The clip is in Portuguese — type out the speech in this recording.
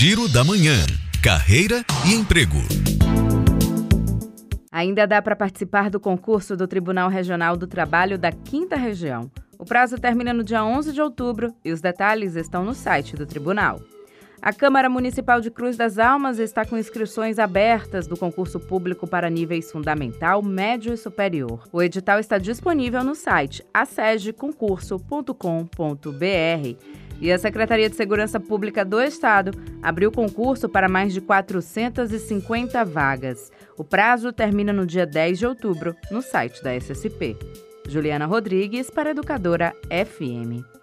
Giro da Manhã. Carreira e emprego. Ainda dá para participar do concurso do Tribunal Regional do Trabalho da Quinta Região. O prazo termina no dia 11 de outubro e os detalhes estão no site do tribunal. A Câmara Municipal de Cruz das Almas está com inscrições abertas do concurso público para níveis fundamental, médio e superior. O edital está disponível no site asegeconcurso.com.br. E a Secretaria de Segurança Pública do Estado abriu concurso para mais de 450 vagas. O prazo termina no dia 10 de outubro, no site da SSP. Juliana Rodrigues, para Educadora FM.